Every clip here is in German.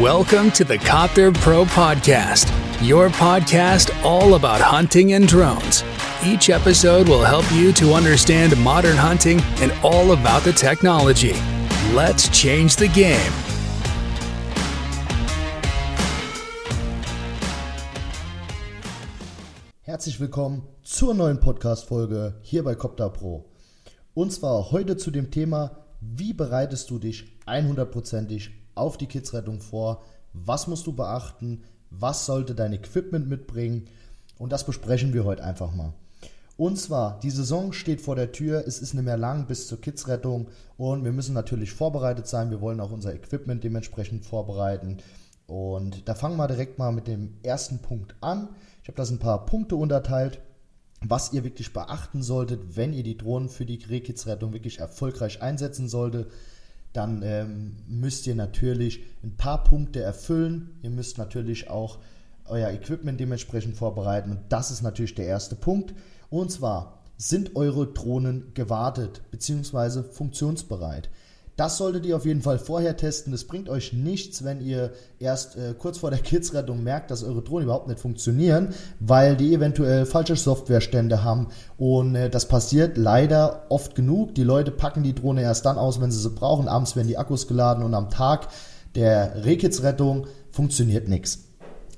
Welcome to the Copter Pro Podcast, your podcast all about hunting and drones. Each episode will help you to understand modern hunting and all about the technology. Let's change the game. Herzlich willkommen zur neuen Podcast-Folge hier bei Copter Pro. Und zwar heute zu dem Thema, wie bereitest du dich 100%ig auf die Kidsrettung vor? Was musst du beachten? Was sollte dein Equipment mitbringen? Und das besprechen wir heute einfach mal. Und zwar, die Saison steht vor der Tür, es ist nicht mehr lang bis zur Kidsrettung und wir müssen natürlich vorbereitet sein. Wir wollen auch unser Equipment dementsprechend vorbereiten. Und da fangen wir direkt mal mit dem ersten Punkt an. Ich habe das ein paar Punkte unterteilt, was ihr wirklich beachten solltet, wenn ihr die Drohnen für die Rehkitzrettung wirklich erfolgreich einsetzen solltet. Dann ähm, müsst ihr natürlich ein paar Punkte erfüllen. Ihr müsst natürlich auch euer Equipment dementsprechend vorbereiten. Und das ist natürlich der erste Punkt. Und zwar sind eure Drohnen gewartet bzw. funktionsbereit. Das solltet ihr auf jeden Fall vorher testen. Es bringt euch nichts, wenn ihr erst äh, kurz vor der Kidsrettung merkt, dass eure Drohnen überhaupt nicht funktionieren, weil die eventuell falsche Softwarestände haben. Und äh, das passiert leider oft genug. Die Leute packen die Drohne erst dann aus, wenn sie sie brauchen. Abends werden die Akkus geladen und am Tag der Rehkidsrettung funktioniert nichts.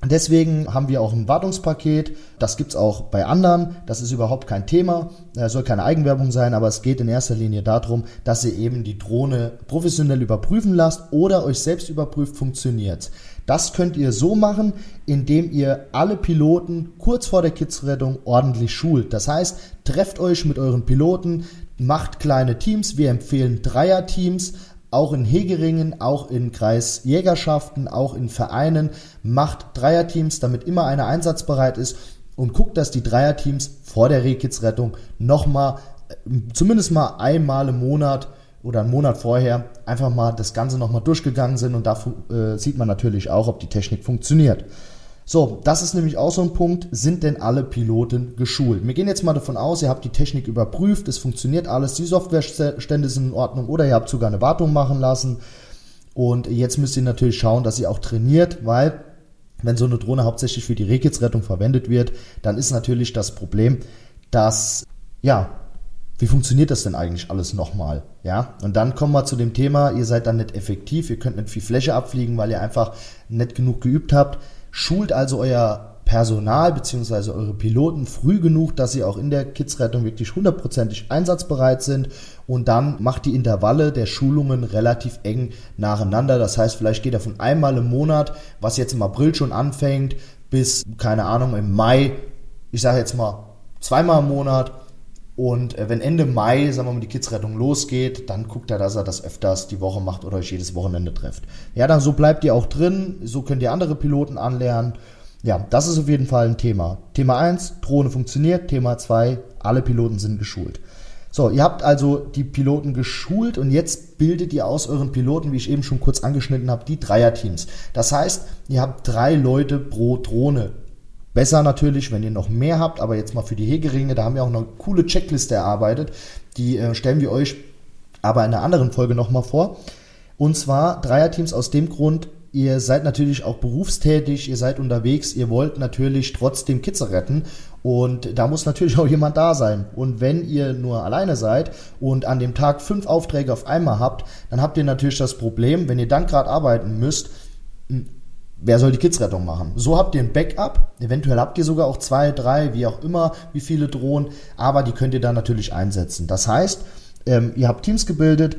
Deswegen haben wir auch ein Wartungspaket. Das gibt es auch bei anderen. Das ist überhaupt kein Thema. Das soll keine Eigenwerbung sein, aber es geht in erster Linie darum, dass ihr eben die Drohne professionell überprüfen lasst oder euch selbst überprüft, funktioniert. Das könnt ihr so machen, indem ihr alle Piloten kurz vor der Kidsrettung ordentlich schult. Das heißt, trefft euch mit euren Piloten, macht kleine Teams. Wir empfehlen Dreier-Teams auch in Hegeringen, auch in Kreisjägerschaften, auch in Vereinen, macht Dreierteams, damit immer einer einsatzbereit ist und guckt, dass die Dreierteams vor der Rehkitzrettung nochmal, äh, zumindest mal einmal im Monat oder einen Monat vorher, einfach mal das Ganze nochmal durchgegangen sind und da äh, sieht man natürlich auch, ob die Technik funktioniert. So, das ist nämlich auch so ein Punkt. Sind denn alle Piloten geschult? Wir gehen jetzt mal davon aus, ihr habt die Technik überprüft, es funktioniert alles, die Softwarestände sind in Ordnung oder ihr habt sogar eine Wartung machen lassen. Und jetzt müsst ihr natürlich schauen, dass ihr auch trainiert, weil wenn so eine Drohne hauptsächlich für die Rehkitzrettung verwendet wird, dann ist natürlich das Problem, dass, ja, wie funktioniert das denn eigentlich alles nochmal? Ja, und dann kommen wir zu dem Thema, ihr seid dann nicht effektiv, ihr könnt nicht viel Fläche abfliegen, weil ihr einfach nicht genug geübt habt. Schult also euer Personal bzw. eure Piloten früh genug, dass sie auch in der Kidsrettung wirklich hundertprozentig einsatzbereit sind und dann macht die Intervalle der Schulungen relativ eng nacheinander. Das heißt, vielleicht geht er von einmal im Monat, was jetzt im April schon anfängt, bis, keine Ahnung, im Mai, ich sage jetzt mal zweimal im Monat. Und äh, wenn Ende Mai, sagen wir mal, die Kidsrettung losgeht, dann guckt er, dass er das öfters die Woche macht oder euch jedes Wochenende trefft. Ja, dann so bleibt ihr auch drin, so könnt ihr andere Piloten anlernen. Ja, das ist auf jeden Fall ein Thema. Thema 1, Drohne funktioniert. Thema 2, alle Piloten sind geschult. So, ihr habt also die Piloten geschult und jetzt bildet ihr aus euren Piloten, wie ich eben schon kurz angeschnitten habe, die Dreierteams. Das heißt, ihr habt drei Leute pro Drohne. Besser natürlich, wenn ihr noch mehr habt, aber jetzt mal für die Hegeringe, da haben wir auch eine coole Checkliste erarbeitet. Die äh, stellen wir euch aber in einer anderen Folge nochmal vor. Und zwar Dreierteams aus dem Grund, ihr seid natürlich auch berufstätig, ihr seid unterwegs, ihr wollt natürlich trotzdem Kitze retten und da muss natürlich auch jemand da sein. Und wenn ihr nur alleine seid und an dem Tag fünf Aufträge auf einmal habt, dann habt ihr natürlich das Problem, wenn ihr dann gerade arbeiten müsst, wer soll die Kidsrettung machen? So habt ihr ein Backup. Eventuell habt ihr sogar auch zwei, drei, wie auch immer, wie viele Drohnen, aber die könnt ihr dann natürlich einsetzen. Das heißt, ähm, ihr habt Teams gebildet,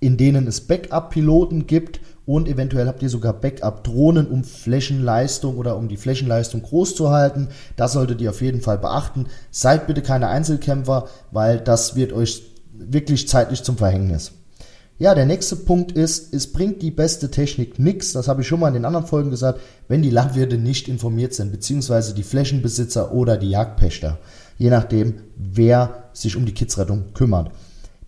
in denen es Backup-Piloten gibt und eventuell habt ihr sogar Backup-Drohnen, um Flächenleistung oder um die Flächenleistung groß zu halten. Das solltet ihr auf jeden Fall beachten. Seid bitte keine Einzelkämpfer, weil das wird euch wirklich zeitlich zum Verhängnis. Ja, der nächste Punkt ist, es bringt die beste Technik nichts, das habe ich schon mal in den anderen Folgen gesagt, wenn die Landwirte nicht informiert sind, beziehungsweise die Flächenbesitzer oder die Jagdpächter, je nachdem, wer sich um die Kidsrettung kümmert.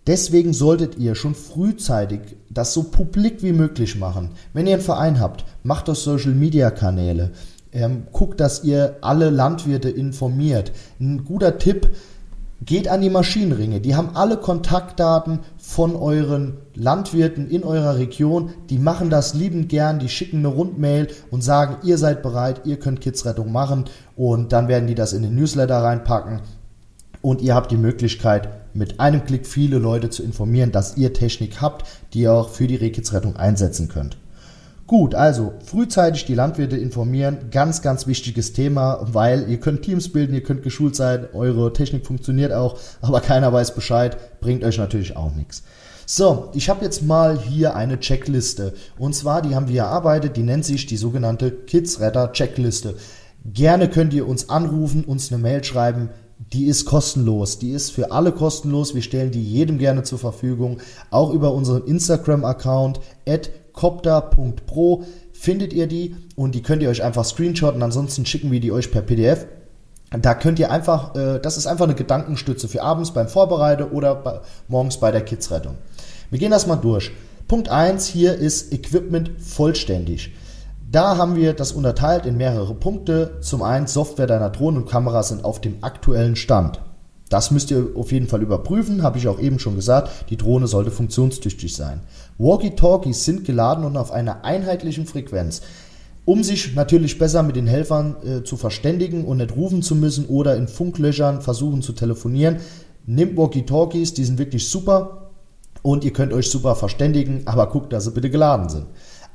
Deswegen solltet ihr schon frühzeitig das so publik wie möglich machen. Wenn ihr einen Verein habt, macht das Social Media Kanäle. Ähm, guckt, dass ihr alle Landwirte informiert. Ein guter Tipp, Geht an die Maschinenringe. Die haben alle Kontaktdaten von euren Landwirten in eurer Region. Die machen das liebend gern. Die schicken eine Rundmail und sagen, ihr seid bereit, ihr könnt Kidsrettung machen. Und dann werden die das in den Newsletter reinpacken. Und ihr habt die Möglichkeit, mit einem Klick viele Leute zu informieren, dass ihr Technik habt, die ihr auch für die Rehkitzrettung einsetzen könnt. Gut, also frühzeitig die Landwirte informieren, ganz, ganz wichtiges Thema, weil ihr könnt Teams bilden, ihr könnt geschult sein, eure Technik funktioniert auch, aber keiner weiß Bescheid, bringt euch natürlich auch nichts. So, ich habe jetzt mal hier eine Checkliste. Und zwar, die haben wir erarbeitet, die nennt sich die sogenannte Kidsretter Checkliste. Gerne könnt ihr uns anrufen, uns eine Mail schreiben. Die ist kostenlos. Die ist für alle kostenlos. Wir stellen die jedem gerne zur Verfügung. Auch über unseren Instagram-Account at copter.pro findet ihr die und die könnt ihr euch einfach screenshotten. Ansonsten schicken wir die euch per PDF. Da könnt ihr einfach, äh, das ist einfach eine Gedankenstütze für abends beim Vorbereiten oder bei, morgens bei der Kidsrettung. Wir gehen das mal durch. Punkt 1 hier ist Equipment vollständig. Da haben wir das unterteilt in mehrere Punkte. Zum einen Software deiner Drohnen und Kameras sind auf dem aktuellen Stand. Das müsst ihr auf jeden Fall überprüfen, habe ich auch eben schon gesagt. Die Drohne sollte funktionstüchtig sein. Walkie-Talkies sind geladen und auf einer einheitlichen Frequenz. Um sich natürlich besser mit den Helfern äh, zu verständigen und nicht rufen zu müssen oder in Funklöchern versuchen zu telefonieren, nimmt Walkie-Talkies, die sind wirklich super und ihr könnt euch super verständigen, aber guckt, dass sie bitte geladen sind.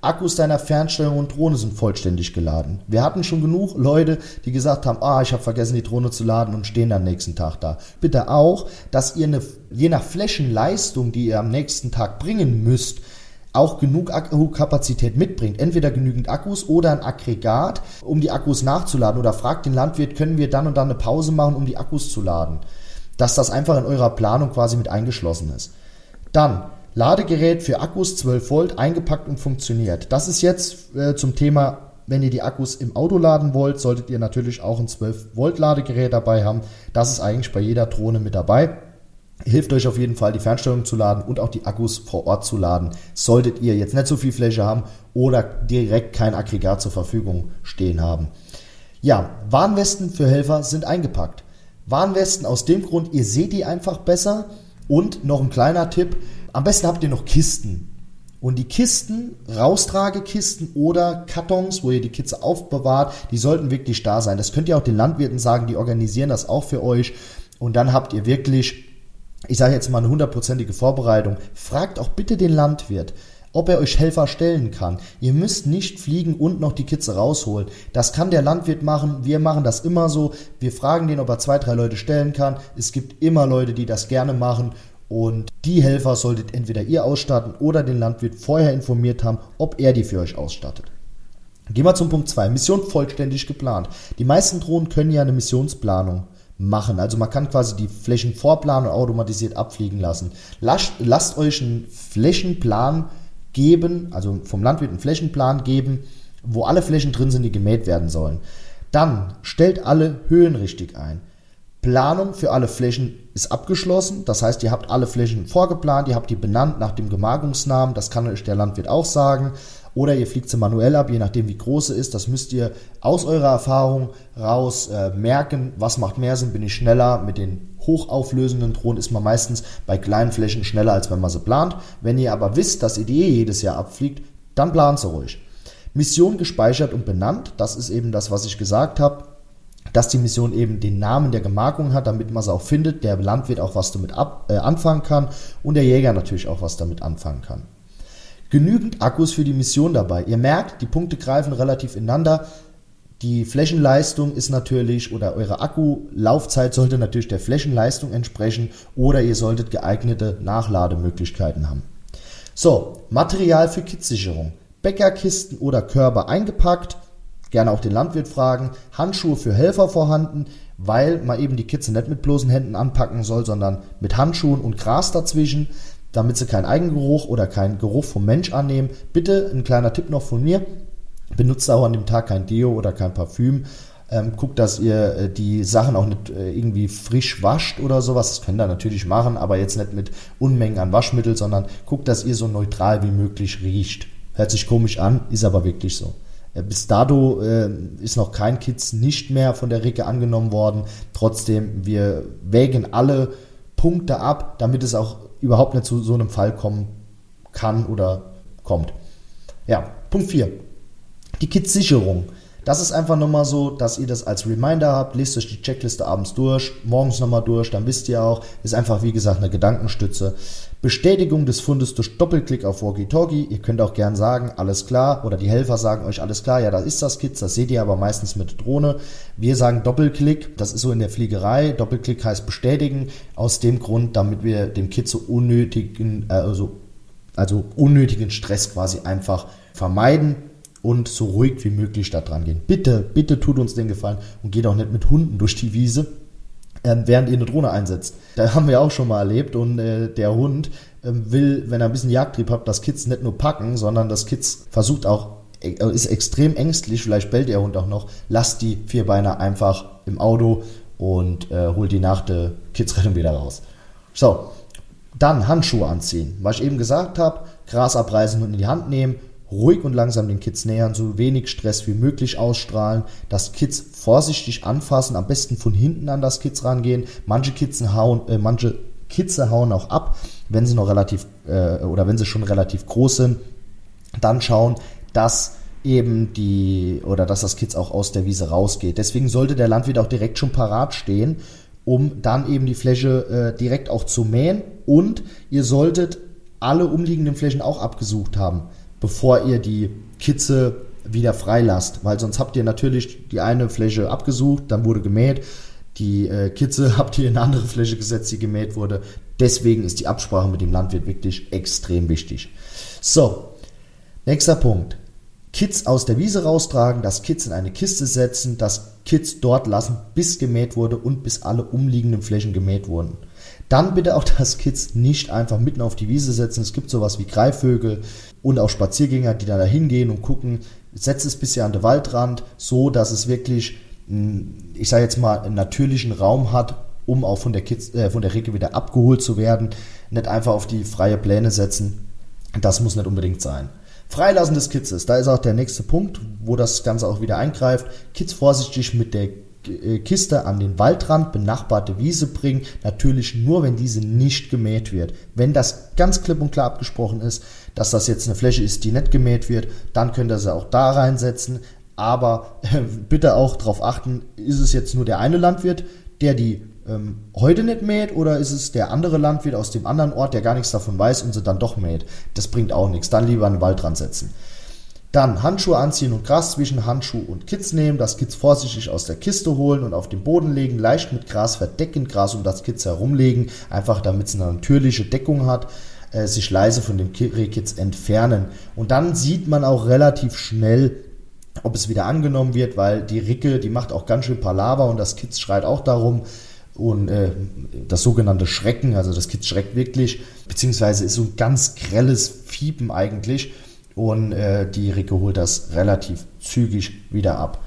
Akkus deiner Fernsteuerung und Drohne sind vollständig geladen. Wir hatten schon genug Leute, die gesagt haben, ah, ich habe vergessen, die Drohne zu laden und stehen dann nächsten Tag da. Bitte auch, dass ihr eine, je nach Flächenleistung, die ihr am nächsten Tag bringen müsst, auch genug Akkukapazität mitbringt. Entweder genügend Akkus oder ein Aggregat, um die Akkus nachzuladen. Oder fragt den Landwirt, können wir dann und dann eine Pause machen, um die Akkus zu laden. Dass das einfach in eurer Planung quasi mit eingeschlossen ist. Dann Ladegerät für Akkus 12 Volt eingepackt und funktioniert. Das ist jetzt äh, zum Thema, wenn ihr die Akkus im Auto laden wollt, solltet ihr natürlich auch ein 12 Volt Ladegerät dabei haben. Das ist eigentlich bei jeder Drohne mit dabei. Hilft euch auf jeden Fall, die Fernsteuerung zu laden und auch die Akkus vor Ort zu laden. Solltet ihr jetzt nicht so viel Fläche haben oder direkt kein Aggregat zur Verfügung stehen haben. Ja, Warnwesten für Helfer sind eingepackt. Warnwesten aus dem Grund, ihr seht die einfach besser. Und noch ein kleiner Tipp, am besten habt ihr noch Kisten. Und die Kisten, Raustragekisten oder Kartons, wo ihr die Kitze aufbewahrt, die sollten wirklich da sein. Das könnt ihr auch den Landwirten sagen, die organisieren das auch für euch. Und dann habt ihr wirklich, ich sage jetzt mal eine hundertprozentige Vorbereitung. Fragt auch bitte den Landwirt, ob er euch Helfer stellen kann. Ihr müsst nicht fliegen und noch die Kitze rausholen. Das kann der Landwirt machen. Wir machen das immer so. Wir fragen den, ob er zwei, drei Leute stellen kann. Es gibt immer Leute, die das gerne machen. Und die Helfer solltet entweder ihr ausstatten oder den Landwirt vorher informiert haben, ob er die für euch ausstattet. Gehen wir zum Punkt 2. Mission vollständig geplant. Die meisten Drohnen können ja eine Missionsplanung machen. Also man kann quasi die Flächen vorplanen und automatisiert abfliegen lassen. Lasst, lasst euch einen Flächenplan geben, also vom Landwirt einen Flächenplan geben, wo alle Flächen drin sind, die gemäht werden sollen. Dann stellt alle Höhen richtig ein. Planung für alle Flächen ist abgeschlossen. Das heißt, ihr habt alle Flächen vorgeplant, ihr habt die benannt nach dem Gemarkungsnamen. Das kann euch der Landwirt auch sagen. Oder ihr fliegt sie manuell ab, je nachdem wie groß sie ist. Das müsst ihr aus eurer Erfahrung raus äh, merken. Was macht mehr Sinn? Bin ich schneller? Mit den hochauflösenden Drohnen ist man meistens bei kleinen Flächen schneller, als wenn man sie plant. Wenn ihr aber wisst, dass ihr die eh jedes Jahr abfliegt, dann plant sie ruhig. Mission gespeichert und benannt. Das ist eben das, was ich gesagt habe dass die Mission eben den Namen der Gemarkung hat, damit man es auch findet, der Landwirt auch was damit ab, äh, anfangen kann und der Jäger natürlich auch was damit anfangen kann. Genügend Akkus für die Mission dabei. Ihr merkt, die Punkte greifen relativ ineinander. Die Flächenleistung ist natürlich oder eure Akkulaufzeit sollte natürlich der Flächenleistung entsprechen oder ihr solltet geeignete Nachlademöglichkeiten haben. So, Material für Kitzsicherung. Bäckerkisten oder Körper eingepackt, Gerne auch den Landwirt fragen. Handschuhe für Helfer vorhanden, weil man eben die Kitze nicht mit bloßen Händen anpacken soll, sondern mit Handschuhen und Gras dazwischen, damit sie keinen Eigengeruch oder keinen Geruch vom Mensch annehmen. Bitte ein kleiner Tipp noch von mir. Benutzt auch an dem Tag kein Deo oder kein Parfüm. Ähm, guckt, dass ihr äh, die Sachen auch nicht äh, irgendwie frisch wascht oder sowas. Das könnt ihr natürlich machen, aber jetzt nicht mit Unmengen an Waschmittel, sondern guckt, dass ihr so neutral wie möglich riecht. Hört sich komisch an, ist aber wirklich so. Bis dato äh, ist noch kein Kids nicht mehr von der Ricke angenommen worden. Trotzdem, wir wägen alle Punkte ab, damit es auch überhaupt nicht zu so einem Fall kommen kann oder kommt. Ja, Punkt 4. Die Kids-Sicherung. Das ist einfach nochmal so, dass ihr das als Reminder habt. Lest euch die Checkliste abends durch, morgens nochmal durch, dann wisst ihr auch, ist einfach wie gesagt eine Gedankenstütze. Bestätigung des Fundes durch Doppelklick auf Walkie-Talkie. Ihr könnt auch gern sagen, alles klar, oder die Helfer sagen euch alles klar, ja, das ist das Kids, das seht ihr aber meistens mit Drohne. Wir sagen Doppelklick, das ist so in der Fliegerei. Doppelklick heißt bestätigen, aus dem Grund, damit wir dem Kid so unnötigen, also, also unnötigen Stress quasi einfach vermeiden und so ruhig wie möglich da dran gehen. Bitte, bitte tut uns den Gefallen und geht auch nicht mit Hunden durch die Wiese, äh, während ihr eine Drohne einsetzt. Da haben wir auch schon mal erlebt und äh, der Hund äh, will, wenn er ein bisschen Jagdtrieb hat, das Kids nicht nur packen, sondern das Kids versucht auch, äh, ist extrem ängstlich, vielleicht bellt der Hund auch noch, lasst die Vierbeiner einfach im Auto und äh, holt die nach der Kidsrettung wieder raus. So, dann Handschuhe anziehen. Was ich eben gesagt habe, Gras abreißen und in die Hand nehmen, ruhig und langsam den Kids nähern, so wenig Stress wie möglich ausstrahlen, das Kids vorsichtig anfassen, am besten von hinten an das Kids rangehen. Manche Kids hauen, äh, manche Kids hauen auch ab, wenn sie noch relativ äh, oder wenn sie schon relativ groß sind. Dann schauen, dass eben die oder dass das Kids auch aus der Wiese rausgeht. Deswegen sollte der Landwirt auch direkt schon parat stehen, um dann eben die Fläche äh, direkt auch zu mähen und ihr solltet alle umliegenden Flächen auch abgesucht haben bevor ihr die Kitze wieder freilasst. Weil sonst habt ihr natürlich die eine Fläche abgesucht, dann wurde gemäht. Die äh, Kitze habt ihr in eine andere Fläche gesetzt, die gemäht wurde. Deswegen ist die Absprache mit dem Landwirt wirklich extrem wichtig. So, nächster Punkt. Kids aus der Wiese raustragen, das Kids in eine Kiste setzen, das Kids dort lassen, bis gemäht wurde und bis alle umliegenden Flächen gemäht wurden. Dann bitte auch das Kids nicht einfach mitten auf die Wiese setzen. Es gibt sowas wie Greifvögel und auch Spaziergänger, die da hingehen und gucken, setzt es bisher an den Waldrand, so dass es wirklich, ich sage jetzt mal, einen natürlichen Raum hat, um auch von der, Kids, äh, von der Ricke wieder abgeholt zu werden. Nicht einfach auf die freie Pläne setzen. Das muss nicht unbedingt sein. Freilassen des Kitzes, da ist auch der nächste Punkt, wo das Ganze auch wieder eingreift. Kids vorsichtig mit der Kiste an den Waldrand, benachbarte Wiese bringen. Natürlich nur, wenn diese nicht gemäht wird. Wenn das ganz klipp und klar abgesprochen ist, dass das jetzt eine Fläche ist, die nicht gemäht wird, dann könnt ihr sie auch da reinsetzen. Aber äh, bitte auch darauf achten, ist es jetzt nur der eine Landwirt, der die ähm, heute nicht mäht oder ist es der andere Landwirt aus dem anderen Ort, der gar nichts davon weiß und sie dann doch mäht? Das bringt auch nichts. Dann lieber an den Waldrand setzen. Dann Handschuhe anziehen und Gras zwischen Handschuh und Kitz nehmen, das Kitz vorsichtig aus der Kiste holen und auf den Boden legen, leicht mit Gras verdecken, Gras um das Kitz herumlegen, einfach damit es eine natürliche Deckung hat, äh, sich leise von dem Rehkitz entfernen. Und dann sieht man auch relativ schnell, ob es wieder angenommen wird, weil die Ricke, die macht auch ganz schön Palaver und das Kitz schreit auch darum. Und äh, das sogenannte Schrecken, also das Kitz schreckt wirklich, beziehungsweise ist so ein ganz grelles Fiepen eigentlich und äh, die Ricke holt das relativ zügig wieder ab.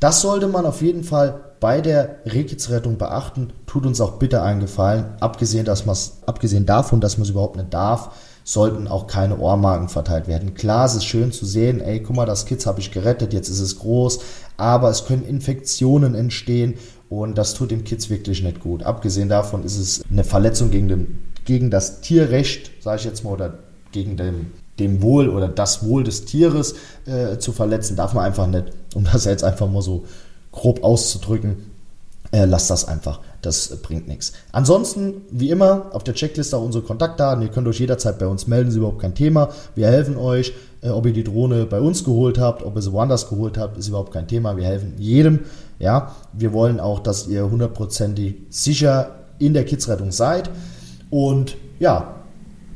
Das sollte man auf jeden Fall bei der Rehkitzrettung beachten. Tut uns auch bitte einen Gefallen. Abgesehen, dass abgesehen davon, dass man es überhaupt nicht darf, sollten auch keine Ohrmarken verteilt werden. Klar, es ist schön zu sehen, ey, guck mal, das Kitz habe ich gerettet, jetzt ist es groß, aber es können Infektionen entstehen und das tut dem Kitz wirklich nicht gut. Abgesehen davon ist es eine Verletzung gegen, den, gegen das Tierrecht, sage ich jetzt mal, oder gegen den dem Wohl oder das Wohl des Tieres äh, zu verletzen, darf man einfach nicht. Um das jetzt einfach mal so grob auszudrücken, äh, lasst das einfach. Das bringt nichts. Ansonsten, wie immer, auf der Checkliste auch unsere Kontaktdaten. Ihr könnt euch jederzeit bei uns melden, ist überhaupt kein Thema. Wir helfen euch. Äh, ob ihr die Drohne bei uns geholt habt, ob ihr sie woanders geholt habt, ist überhaupt kein Thema. Wir helfen jedem. Ja, wir wollen auch, dass ihr hundertprozentig sicher in der Kidsrettung seid. Und ja,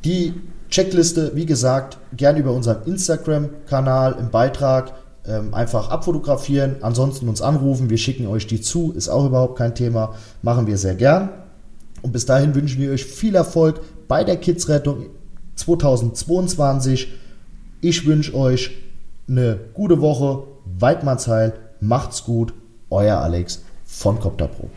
die Checkliste, wie gesagt, gern über unseren Instagram-Kanal im Beitrag ähm, einfach abfotografieren, ansonsten uns anrufen, wir schicken euch die zu, ist auch überhaupt kein Thema, machen wir sehr gern. Und bis dahin wünschen wir euch viel Erfolg bei der Kidsrettung 2022. Ich wünsche euch eine gute Woche, Weidmannsheil, macht's gut, euer Alex von Copter Pro.